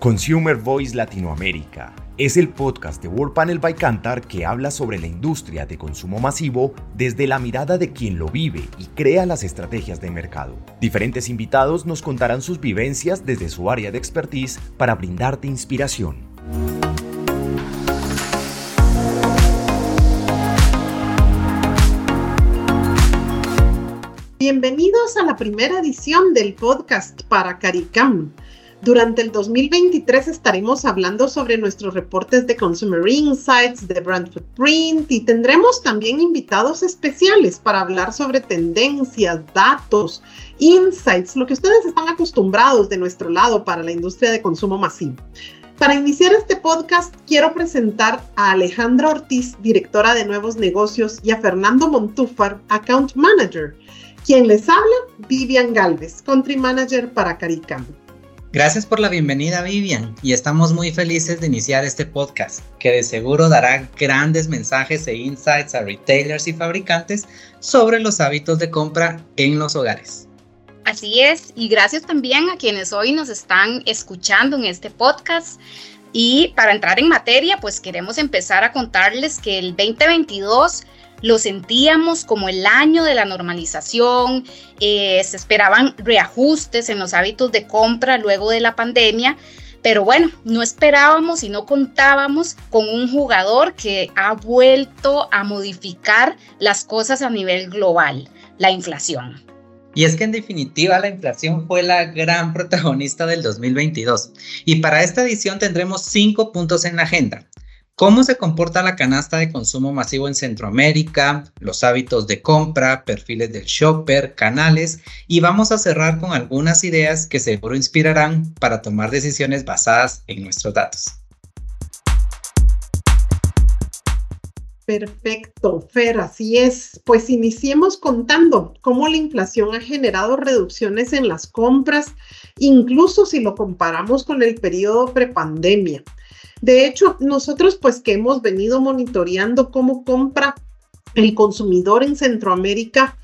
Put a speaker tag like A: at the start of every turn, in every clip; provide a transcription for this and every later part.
A: Consumer Voice Latinoamérica es el podcast de World Panel by Cantar que habla sobre la industria de consumo masivo desde la mirada de quien lo vive y crea las estrategias de mercado. Diferentes invitados nos contarán sus vivencias desde su área de expertise para brindarte inspiración.
B: Bienvenidos a la primera edición del podcast para CARICAM durante el 2023 estaremos hablando sobre nuestros reportes de Consumer Insights, de Brand Footprint y tendremos también invitados especiales para hablar sobre tendencias, datos, insights, lo que ustedes están acostumbrados de nuestro lado para la industria de consumo masivo. Para iniciar este podcast, quiero presentar a Alejandra Ortiz, directora de nuevos negocios, y a Fernando Montúfar, account manager. Quien les habla, Vivian Galvez, country manager para Caricam.
C: Gracias por la bienvenida Vivian y estamos muy felices de iniciar este podcast que de seguro dará grandes mensajes e insights a retailers y fabricantes sobre los hábitos de compra en los hogares.
D: Así es, y gracias también a quienes hoy nos están escuchando en este podcast. Y para entrar en materia, pues queremos empezar a contarles que el 2022 lo sentíamos como el año de la normalización, eh, se esperaban reajustes en los hábitos de compra luego de la pandemia, pero bueno, no esperábamos y no contábamos con un jugador que ha vuelto a modificar las cosas a nivel global, la inflación.
C: Y es que en definitiva la inflación fue la gran protagonista del 2022. Y para esta edición tendremos cinco puntos en la agenda cómo se comporta la canasta de consumo masivo en Centroamérica, los hábitos de compra, perfiles del shopper, canales y vamos a cerrar con algunas ideas que seguro inspirarán para tomar decisiones basadas en nuestros datos.
B: Perfecto, Fer, así es. Pues iniciemos contando cómo la inflación ha generado reducciones en las compras, incluso si lo comparamos con el periodo prepandemia. De hecho, nosotros pues que hemos venido monitoreando cómo compra el consumidor en Centroamérica,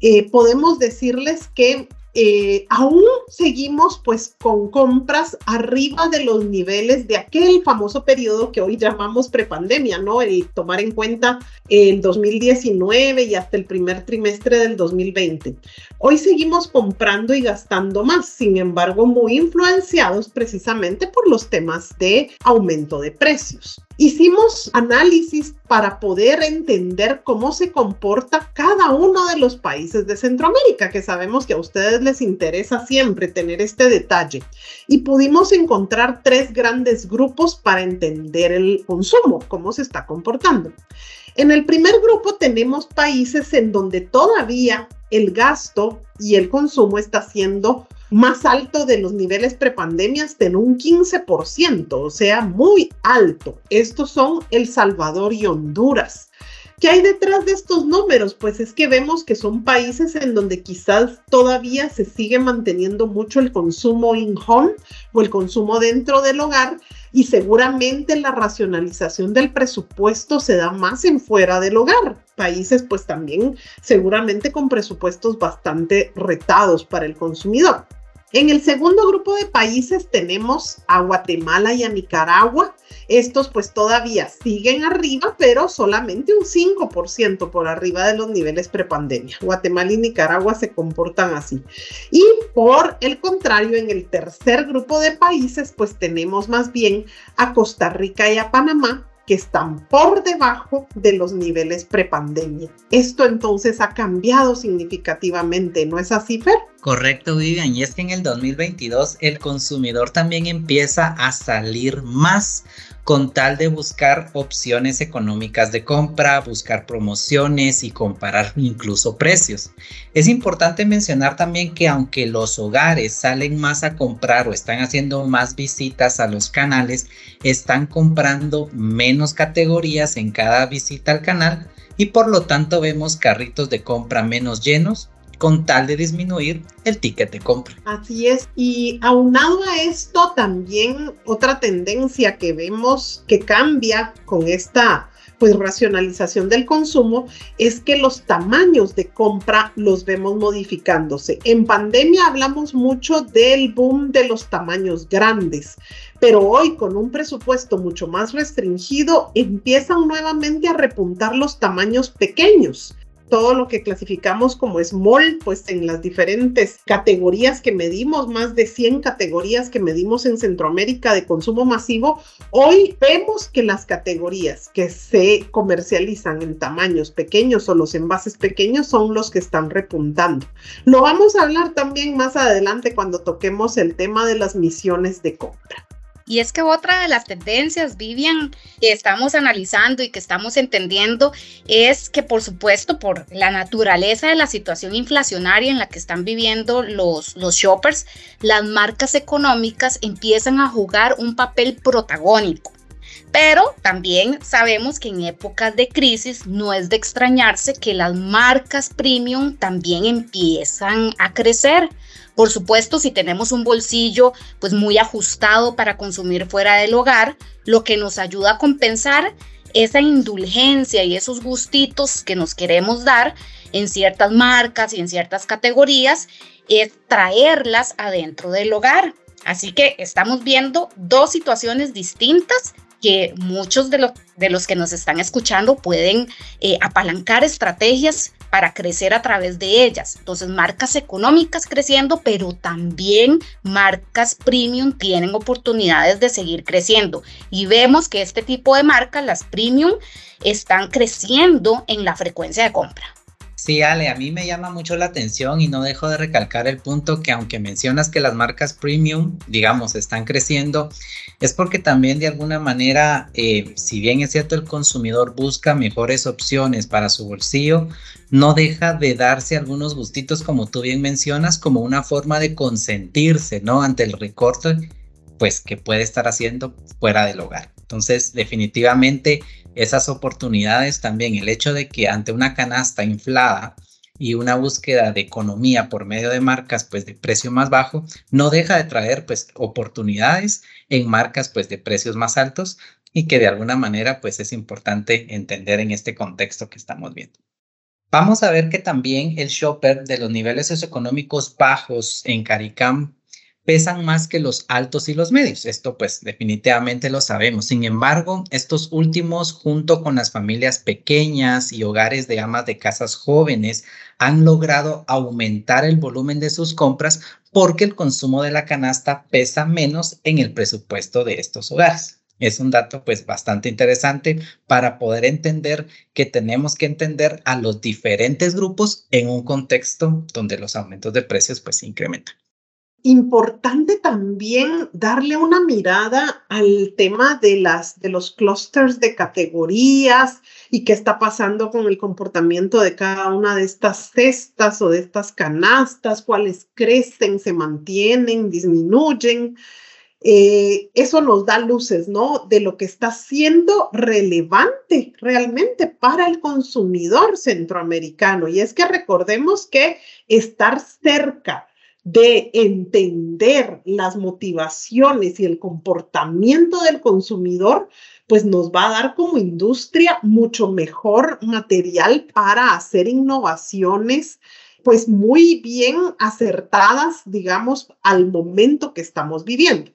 B: eh, podemos decirles que eh, aún seguimos pues con compras arriba de los niveles de aquel famoso periodo que hoy llamamos prepandemia, ¿no? El tomar en cuenta el 2019 y hasta el primer trimestre del 2020. Hoy seguimos comprando y gastando más, sin embargo, muy influenciados precisamente por los temas de aumento de precios. Hicimos análisis para poder entender cómo se comporta cada uno de los países de Centroamérica, que sabemos que a ustedes les interesa siempre tener este detalle. Y pudimos encontrar tres grandes grupos para entender el consumo, cómo se está comportando. En el primer grupo tenemos países en donde todavía el gasto y el consumo está siendo más alto de los niveles prepandemias en un 15%, o sea, muy alto. Estos son El Salvador y Honduras. ¿Qué hay detrás de estos números? Pues es que vemos que son países en donde quizás todavía se sigue manteniendo mucho el consumo in-home o el consumo dentro del hogar y seguramente la racionalización del presupuesto se da más en fuera del hogar. Países pues también seguramente con presupuestos bastante retados para el consumidor. En el segundo grupo de países tenemos a Guatemala y a Nicaragua. Estos pues todavía siguen arriba, pero solamente un 5% por arriba de los niveles prepandemia. Guatemala y Nicaragua se comportan así. Y por el contrario, en el tercer grupo de países pues tenemos más bien a Costa Rica y a Panamá que están por debajo de los niveles prepandemia. Esto entonces ha cambiado significativamente, ¿no es así, Fer?
C: Correcto, Vivian. Y es que en el 2022 el consumidor también empieza a salir más con tal de buscar opciones económicas de compra, buscar promociones y comparar incluso precios. Es importante mencionar también que aunque los hogares salen más a comprar o están haciendo más visitas a los canales, están comprando menos categorías en cada visita al canal y por lo tanto vemos carritos de compra menos llenos con tal de disminuir el ticket de compra.
B: Así es. Y aunado a esto, también otra tendencia que vemos que cambia con esta pues racionalización del consumo es que los tamaños de compra los vemos modificándose. En pandemia hablamos mucho del boom de los tamaños grandes, pero hoy con un presupuesto mucho más restringido empiezan nuevamente a repuntar los tamaños pequeños todo lo que clasificamos como small, pues en las diferentes categorías que medimos, más de 100 categorías que medimos en Centroamérica de consumo masivo, hoy vemos que las categorías que se comercializan en tamaños pequeños o los envases pequeños son los que están repuntando. Lo vamos a hablar también más adelante cuando toquemos el tema de las misiones de compra.
D: Y es que otra de las tendencias, Vivian, que estamos analizando y que estamos entendiendo es que, por supuesto, por la naturaleza de la situación inflacionaria en la que están viviendo los, los shoppers, las marcas económicas empiezan a jugar un papel protagónico. Pero también sabemos que en épocas de crisis no es de extrañarse que las marcas premium también empiezan a crecer. Por supuesto, si tenemos un bolsillo pues muy ajustado para consumir fuera del hogar, lo que nos ayuda a compensar esa indulgencia y esos gustitos que nos queremos dar en ciertas marcas y en ciertas categorías es traerlas adentro del hogar. Así que estamos viendo dos situaciones distintas que muchos de, los, de los que nos están escuchando pueden eh, apalancar estrategias para crecer a través de ellas. Entonces, marcas económicas creciendo, pero también marcas premium tienen oportunidades de seguir creciendo. Y vemos que este tipo de marcas, las premium, están creciendo en la frecuencia de compra.
C: Sí, Ale, a mí me llama mucho la atención y no dejo de recalcar el punto que aunque mencionas que las marcas premium, digamos, están creciendo, es porque también de alguna manera, eh, si bien es cierto el consumidor busca mejores opciones para su bolsillo, no deja de darse algunos gustitos, como tú bien mencionas, como una forma de consentirse, ¿no? Ante el recorte, pues que puede estar haciendo fuera del hogar. Entonces, definitivamente esas oportunidades también, el hecho de que ante una canasta inflada y una búsqueda de economía por medio de marcas pues de precio más bajo, no deja de traer pues oportunidades en marcas pues de precios más altos y que de alguna manera pues es importante entender en este contexto que estamos viendo. Vamos a ver que también el shopper de los niveles socioeconómicos bajos en CARICAM pesan más que los altos y los medios. Esto pues definitivamente lo sabemos. Sin embargo, estos últimos, junto con las familias pequeñas y hogares de amas de casas jóvenes, han logrado aumentar el volumen de sus compras porque el consumo de la canasta pesa menos en el presupuesto de estos hogares. Es un dato pues bastante interesante para poder entender que tenemos que entender a los diferentes grupos en un contexto donde los aumentos de precios pues incrementan
B: importante también darle una mirada al tema de, las, de los clusters de categorías y qué está pasando con el comportamiento de cada una de estas cestas o de estas canastas, cuáles crecen, se mantienen, disminuyen. Eh, eso nos da luces, ¿no? De lo que está siendo relevante realmente para el consumidor centroamericano. Y es que recordemos que estar cerca de entender las motivaciones y el comportamiento del consumidor, pues nos va a dar como industria mucho mejor material para hacer innovaciones, pues muy bien acertadas, digamos, al momento que estamos viviendo.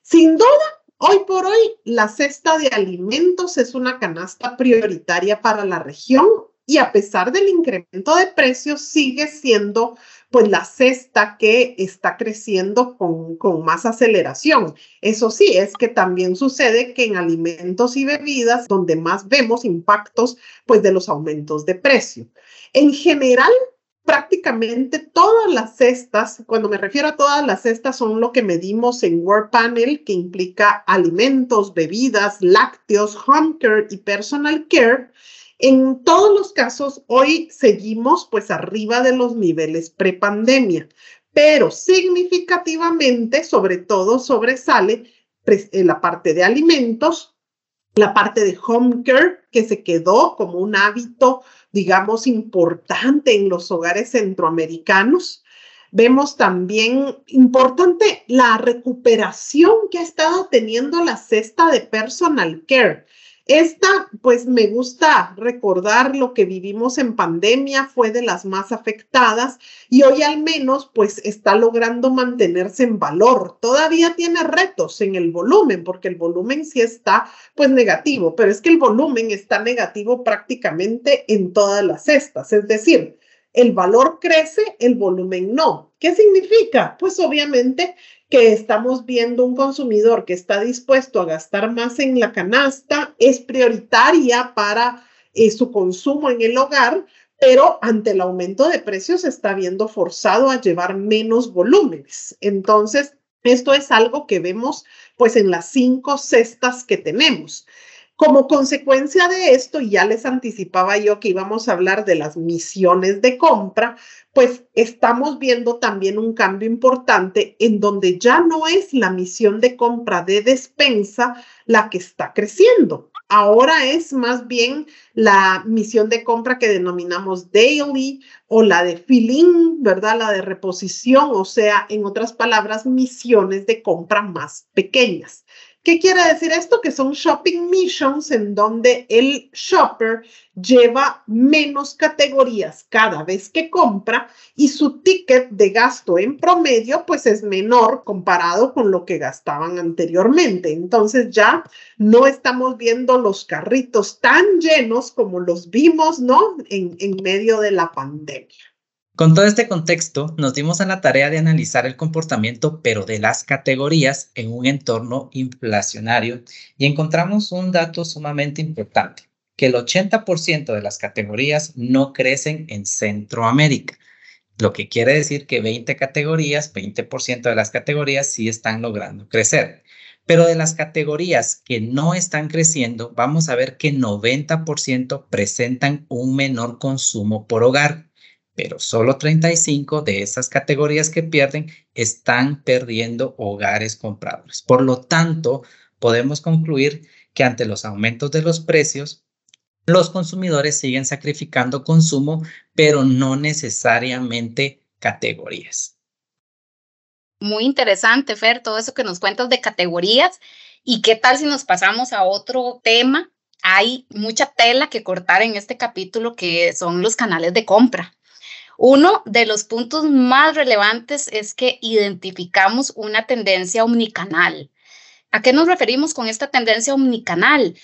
B: Sin duda, hoy por hoy, la cesta de alimentos es una canasta prioritaria para la región y a pesar del incremento de precios, sigue siendo pues la cesta que está creciendo con, más aceleración. Eso sí, es que también sucede que en alimentos y bebidas, donde más vemos impactos, pues de los aumentos de precio. En general, prácticamente todas las cestas, cuando me refiero a todas las cestas, son lo que medimos en World Panel, que implica alimentos, bebidas, lácteos, home care y personal care en todos los casos, hoy seguimos pues arriba de los niveles prepandemia, pero significativamente, sobre todo, sobresale pues, la parte de alimentos, la parte de home care, que se quedó como un hábito, digamos, importante en los hogares centroamericanos. Vemos también importante la recuperación que ha estado teniendo la cesta de personal care Esta, pues me gusta recordar lo que vivimos en pandemia, fue de las más afectadas y hoy al menos pues está logrando mantenerse en valor. Todavía tiene retos en el volumen, porque el volumen sí está pues negativo, pero es que el volumen está negativo prácticamente en todas las cestas, es decir, el valor crece, el volumen no. ¿Qué significa? Pues obviamente que estamos viendo un consumidor que está dispuesto a gastar más en la canasta, es prioritaria para eh, su consumo en el hogar, pero ante el aumento de precios está viendo forzado a llevar menos volúmenes. Entonces, esto es algo que vemos pues en las cinco cestas que tenemos. Como consecuencia de esto, ya les anticipaba yo que íbamos a hablar de las misiones de compra, pues estamos viendo también un cambio importante en donde ya no es la misión de compra de despensa la que está creciendo. Ahora es más bien la misión de compra que denominamos daily o la de filling, ¿verdad? La de reposición, o sea, en otras palabras, misiones de compra más pequeñas. ¿Qué quiere decir esto? Que son shopping missions en donde el shopper lleva menos categorías cada vez que compra y su ticket de gasto en promedio pues es menor comparado con lo que gastaban anteriormente. Entonces ya no estamos viendo los carritos tan llenos como los vimos, ¿no? En, en medio de la pandemia.
C: Con todo este contexto, nos dimos a la tarea de analizar el comportamiento, pero de las categorías en un entorno inflacionario y encontramos un dato sumamente importante, que el 80% de las categorías no crecen en Centroamérica, lo que quiere decir que 20 categorías, 20% de las categorías sí están logrando crecer. Pero de las categorías que no están creciendo, vamos a ver que 90% presentan un menor consumo por hogar pero solo 35 de esas categorías que pierden están perdiendo hogares compradores. Por lo tanto, podemos concluir que ante los aumentos de los precios, los consumidores siguen sacrificando consumo, pero no necesariamente categorías.
D: Muy interesante, Fer, todo eso que nos cuentas de categorías. ¿Y qué tal si nos pasamos a otro tema? Hay mucha tela que cortar en este capítulo que son los canales de compra. Uno de los puntos más relevantes es que identificamos una tendencia omnicanal. ¿A qué nos referimos con esta tendencia omnicanal?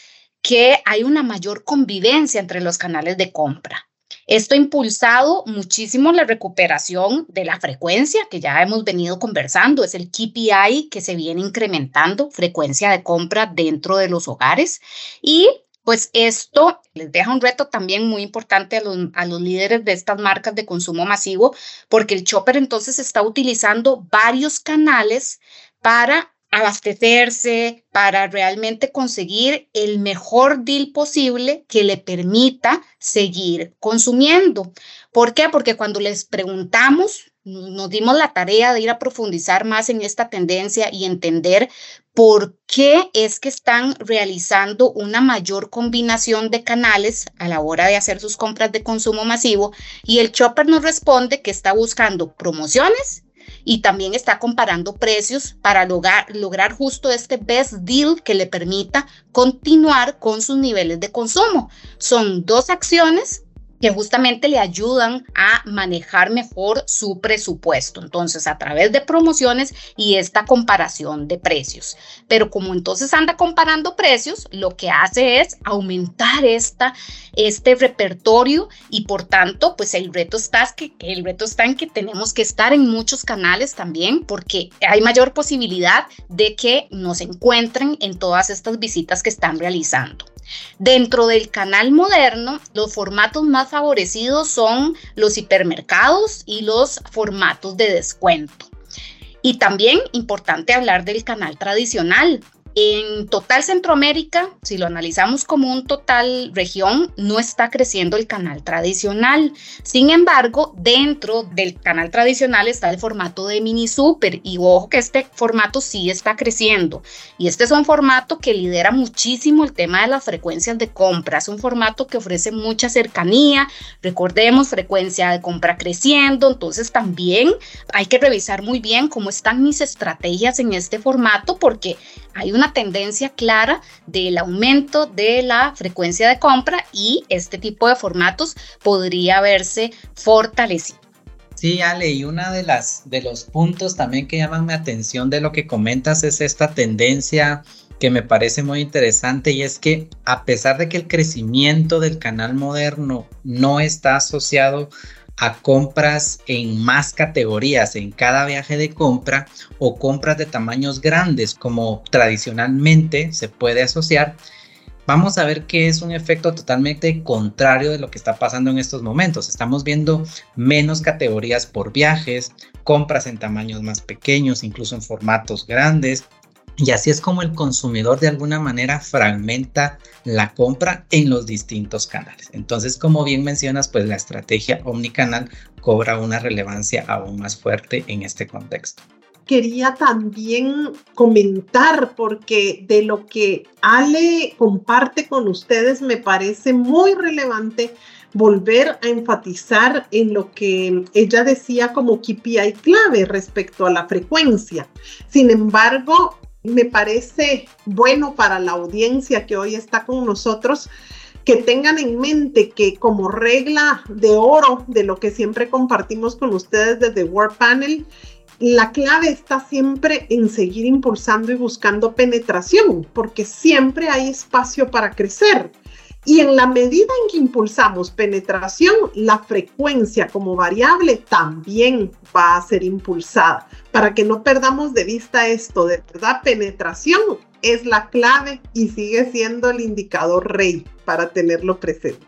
D: Que hay una mayor convivencia entre los canales de compra. Esto ha impulsado muchísimo la recuperación de la frecuencia que ya hemos venido conversando. Es el KPI que se viene incrementando, frecuencia de compra dentro de los hogares. Y pues esto les deja un reto también muy importante a los, a los, líderes de estas marcas de consumo masivo, porque el chopper entonces está utilizando varios canales para abastecerse, para realmente conseguir el mejor deal posible que le permita seguir consumiendo. ¿Por qué? Porque cuando les preguntamos nos dimos la tarea de ir a profundizar más en esta tendencia y entender por qué es que están realizando una mayor combinación de canales a la hora de hacer sus compras de consumo masivo. Y el Chopper nos responde que está buscando promociones y también está comparando precios para lograr, lograr justo este best deal que le permita continuar con sus niveles de consumo. Son dos acciones que justamente le ayudan a manejar mejor su presupuesto. Entonces, a través de promociones y esta comparación de precios. Pero como entonces anda comparando precios, lo que hace es aumentar esta, este repertorio y por tanto, pues el reto, está el reto está en que tenemos que estar en muchos canales también porque hay mayor posibilidad de que nos encuentren en todas estas visitas que están realizando. Dentro del canal moderno, los formatos más favorecidos son los hipermercados y los formatos de descuento. Y también importante hablar del canal tradicional, en total Centroamérica, si lo analizamos como un total región, no está creciendo el canal tradicional. Sin embargo, dentro del canal tradicional está el formato de mini super y ojo que este formato sí está creciendo. Y este es un formato que lidera muchísimo el tema de las frecuencias de compra. Es un formato que ofrece mucha cercanía. Recordemos, frecuencia de compra creciendo. Entonces también hay que revisar muy bien cómo están mis estrategias en este formato porque hay una tendencia clara del aumento de la frecuencia de compra y este tipo de formatos podría verse fortalecido.
C: Sí, Ale, y una de de los puntos también que llaman mi atención de lo que comentas es esta tendencia que me parece muy interesante y es que a pesar de que el crecimiento del canal moderno no está asociado a compras en más categorías en cada viaje de compra o compras de tamaños grandes como tradicionalmente se puede asociar, vamos a ver que es un efecto totalmente contrario de lo que está pasando en estos momentos. Estamos viendo menos categorías por viajes, compras en tamaños más pequeños, incluso en formatos grandes, y así es como el consumidor de alguna manera fragmenta la compra en los distintos canales. Entonces, como bien mencionas, pues la estrategia omnicanal cobra una relevancia aún más fuerte en este contexto.
B: Quería también comentar, porque de lo que Ale comparte con ustedes me parece muy relevante volver a enfatizar en lo que ella decía como KPI clave respecto a la frecuencia. Sin embargo, me parece bueno para la audiencia que hoy está con nosotros que tengan en mente que como regla de oro de lo que siempre compartimos con ustedes desde Word Panel, la clave está siempre en seguir impulsando y buscando penetración, porque siempre hay espacio para crecer. Y en la medida en que impulsamos penetración, la frecuencia como variable también va a ser impulsada. Para que no perdamos de vista esto, de verdad, penetración es la clave y sigue siendo el indicador rey para tenerlo presente.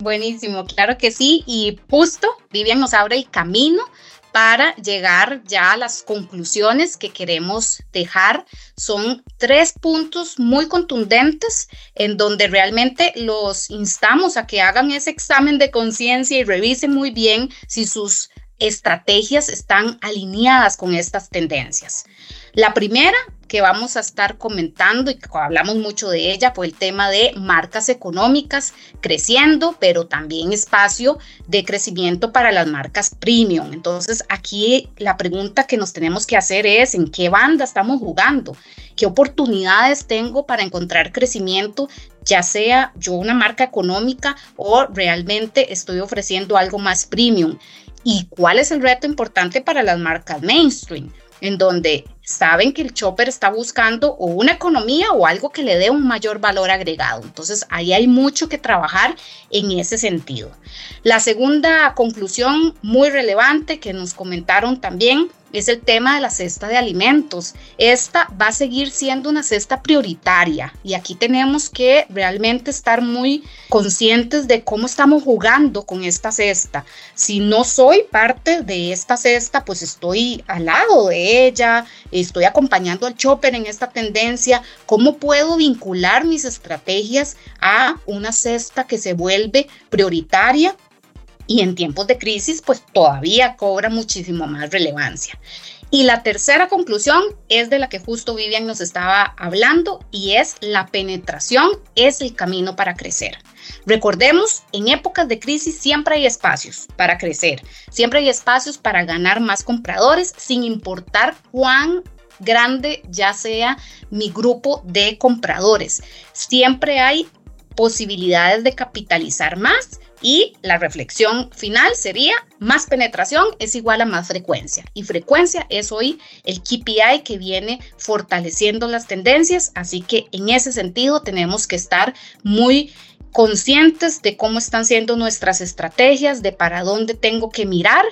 D: Buenísimo, claro que sí. Y justo Vivian nos abre el camino para llegar ya a las conclusiones que queremos dejar. Son tres puntos muy contundentes en donde realmente los instamos a que hagan ese examen de conciencia y revisen muy bien si sus estrategias están alineadas con estas tendencias. La primera que vamos a estar comentando y que hablamos mucho de ella fue el tema de marcas económicas creciendo, pero también espacio de crecimiento para las marcas premium. Entonces aquí la pregunta que nos tenemos que hacer es en qué banda estamos jugando, qué oportunidades tengo para encontrar crecimiento, ya sea yo una marca económica o realmente estoy ofreciendo algo más premium. ¿Y cuál es el reto importante para las marcas mainstream? en donde saben que el chopper está buscando o una economía o algo que le dé un mayor valor agregado. Entonces, ahí hay mucho que trabajar en ese sentido. La segunda conclusión muy relevante que nos comentaron también es el tema de la cesta de alimentos. Esta va a seguir siendo una cesta prioritaria y aquí tenemos que realmente estar muy conscientes de cómo estamos jugando con esta cesta. Si no soy parte de esta cesta, pues estoy al lado de ella, estoy acompañando al chopper en esta tendencia. ¿Cómo puedo vincular mis estrategias a una cesta que se vuelve prioritaria? Y en tiempos de crisis pues todavía cobra muchísimo más relevancia. Y la tercera conclusión es de la que justo Vivian nos estaba hablando y es la penetración es el camino para crecer. Recordemos, en épocas de crisis siempre hay espacios para crecer, siempre hay espacios para ganar más compradores sin importar cuán grande ya sea mi grupo de compradores. Siempre hay posibilidades de capitalizar más y la reflexión final sería, más penetración es igual a más frecuencia. Y frecuencia es hoy el KPI que viene fortaleciendo las tendencias. Así que en ese sentido tenemos que estar muy conscientes de cómo están siendo nuestras estrategias, de para dónde tengo que mirar.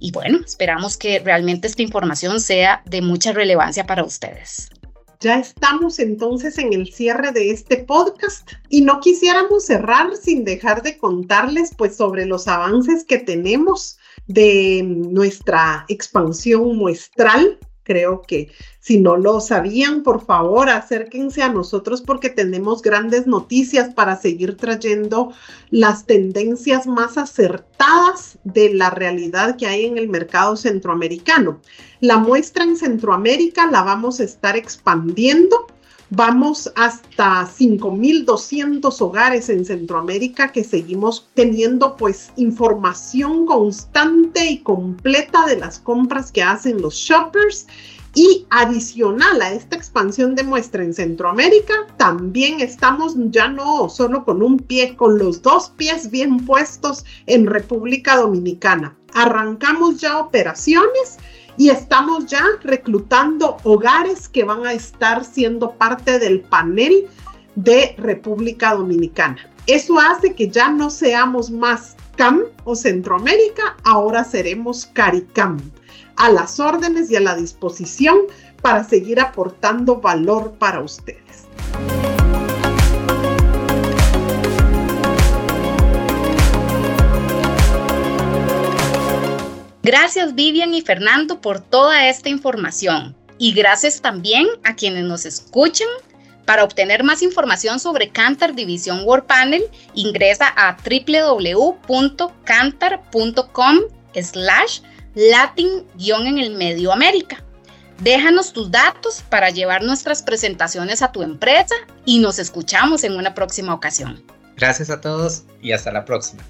D: Y bueno, esperamos que realmente esta información sea de mucha relevancia para ustedes.
B: Ya estamos entonces en el cierre de este podcast y no quisiéramos cerrar sin dejar de contarles pues sobre los avances que tenemos de nuestra expansión muestral Creo que si no lo sabían, por favor, acérquense a nosotros porque tenemos grandes noticias para seguir trayendo las tendencias más acertadas de la realidad que hay en el mercado centroamericano. La muestra en Centroamérica la vamos a estar expandiendo Vamos hasta 5.200 hogares en Centroamérica que seguimos teniendo pues información constante y completa de las compras que hacen los shoppers Y adicional a esta expansión de muestra en Centroamérica, también estamos ya no solo con un pie, con los dos pies bien puestos en República Dominicana. Arrancamos ya operaciones y estamos ya reclutando hogares que van a estar siendo parte del panel de República Dominicana. Eso hace que ya no seamos más CAM o Centroamérica, ahora seremos CARICAM, a las órdenes y a la disposición para seguir aportando valor para ustedes.
D: Gracias Vivian y Fernando por toda esta información y gracias también a quienes nos escuchan. Para obtener más información sobre Cantar División World Panel, ingresa a www.cantar.com slash latin-en el medio América. Déjanos tus datos para llevar nuestras presentaciones a tu empresa y nos escuchamos en una próxima ocasión.
C: Gracias a todos y hasta la próxima.